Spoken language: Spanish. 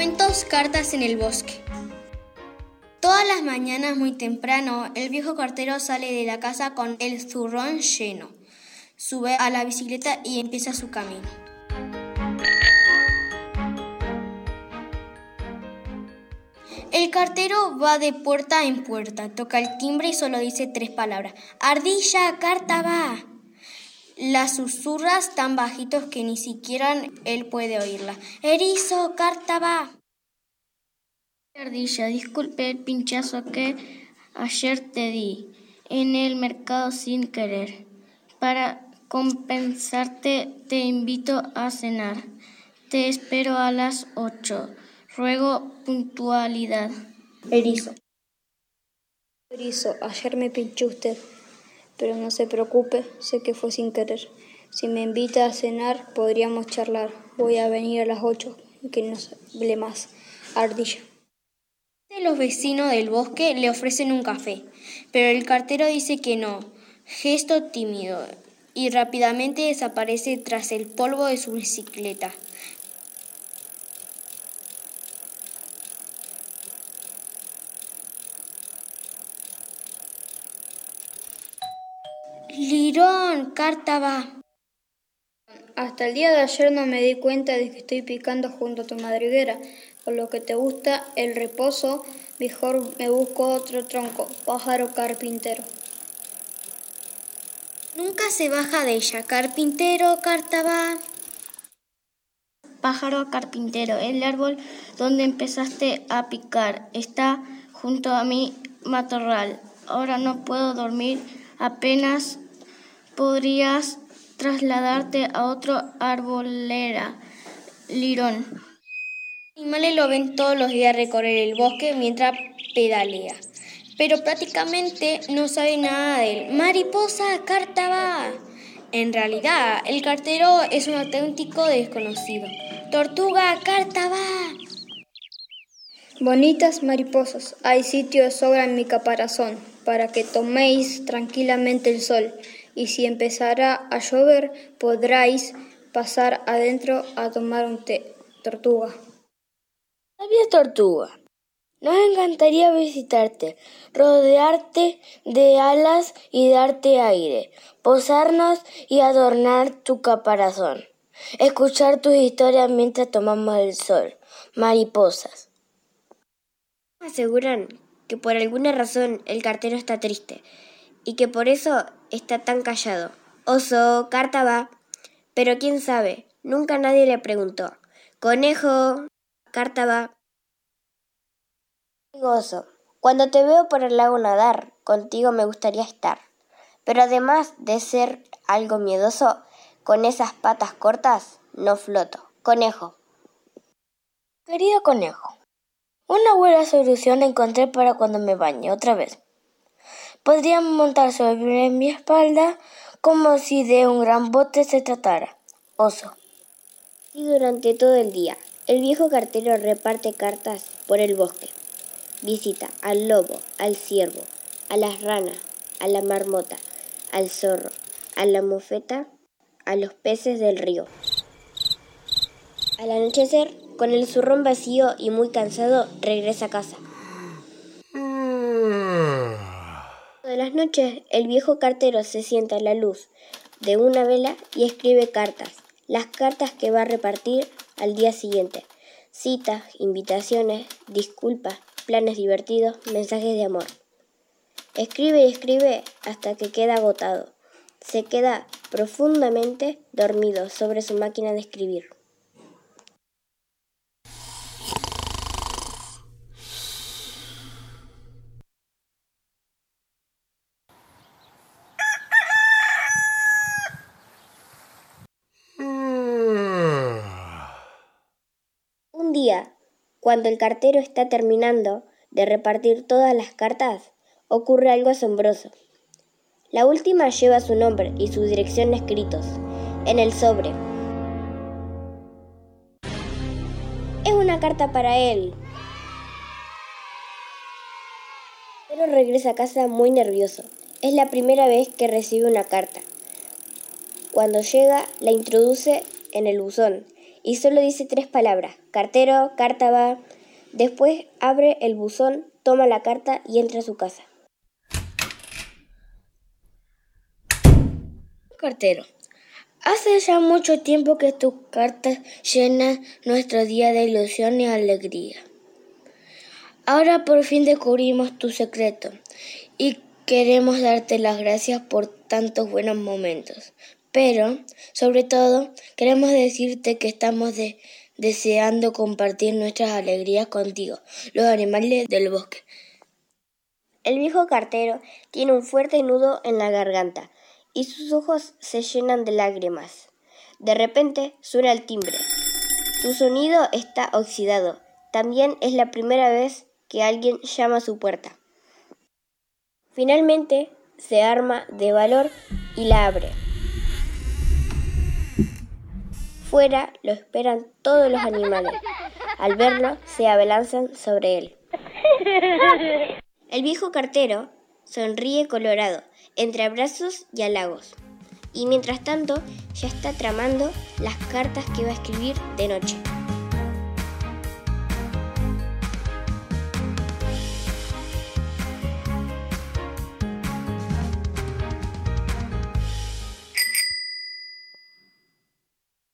Cuentos Cartas en el Bosque. Todas las mañanas muy temprano, el viejo cartero sale de la casa con el zurrón lleno. Sube a la bicicleta y empieza su camino. El cartero va de puerta en puerta, toca el timbre y solo dice tres palabras. Ardilla, carta va. Las susurras tan bajitos que ni siquiera él puede oírla. Erizo, carta va. Ardilla, disculpe el pinchazo que ayer te di en el mercado sin querer. Para compensarte te invito a cenar. Te espero a las ocho. Ruego puntualidad. Erizo. Erizo, ayer me pinchó usted, pero no se preocupe, sé que fue sin querer. Si me invita a cenar, podríamos charlar. Voy a venir a las ocho, que no hable más. Ardilla. Los vecinos del bosque le ofrecen un café, pero el cartero dice que no, gesto tímido, y rápidamente desaparece tras el polvo de su bicicleta. Lirón, carta va. Hasta el día de ayer no me di cuenta de que estoy picando junto a tu madriguera. Por lo que te gusta el reposo, mejor me busco otro tronco, pájaro carpintero. Nunca se baja de ella, carpintero, carta va. Pájaro carpintero, el árbol donde empezaste a picar está junto a mi matorral. Ahora no puedo dormir, apenas podrías trasladarte a otro arbolera. Lirón. Animales lo ven todos los días recorrer el bosque mientras pedalea, pero prácticamente no sabe nada de él. Mariposa, carta va. En realidad, el cartero es un auténtico desconocido. Tortuga, carta va. Bonitas mariposas, hay sitio de sobra en mi caparazón para que toméis tranquilamente el sol, y si empezara a llover podráis pasar adentro a tomar un té. Tortuga. Sabia tortuga, nos encantaría visitarte, rodearte de alas y darte aire, posarnos y adornar tu caparazón, escuchar tus historias mientras tomamos el sol, mariposas. Aseguran que por alguna razón el cartero está triste y que por eso está tan callado. Oso, carta va. Pero quién sabe, nunca nadie le preguntó. Conejo, carta va. Oso, cuando te veo por el lago nadar, contigo me gustaría estar. Pero además de ser algo miedoso, con esas patas cortas no floto. Conejo. Querido conejo, una buena solución encontré para cuando me bañe otra vez. Podría montar sobre mi espalda como si de un gran bote se tratara. Oso. Y durante todo el día, el viejo cartero reparte cartas por el bosque. Visita al lobo, al ciervo, a las ranas, a la marmota, al zorro, a la mofeta, a los peces del río. Al anochecer, con el zurrón vacío y muy cansado, regresa a casa. De las noches, el viejo cartero se sienta a la luz de una vela y escribe cartas, las cartas que va a repartir al día siguiente. Citas, invitaciones, disculpas, planes divertidos, mensajes de amor. Escribe y escribe hasta que queda agotado. Se queda profundamente dormido sobre su máquina de escribir. Un cuando el cartero está terminando de repartir todas las cartas, ocurre algo asombroso. La última lleva su nombre y su dirección escritos en el sobre. Es una carta para él. Pero regresa a casa muy nervioso. Es la primera vez que recibe una carta. Cuando llega, la introduce en el buzón y solo dice tres palabras. Cartero, carta va. Después abre el buzón, toma la carta y entra a su casa. Cartero. Hace ya mucho tiempo que tus cartas llenan nuestro día de ilusión y alegría. Ahora por fin descubrimos tu secreto y queremos darte las gracias por tantos buenos momentos. Pero, sobre todo, queremos decirte que estamos deseando compartir nuestras alegrías contigo, los animales del bosque. El viejo cartero tiene un fuerte nudo en la garganta y sus ojos se llenan de lágrimas. De repente suena el timbre. Su sonido está oxidado. También es la primera vez que alguien llama a su puerta. Finalmente se arma de valor y la abre. Fuera lo esperan todos los animales. Al verlo, se abalanzan sobre él. El viejo cartero sonríe colorado, entre abrazos y halagos. Y mientras tanto, ya está tramando las cartas que va a escribir de noche.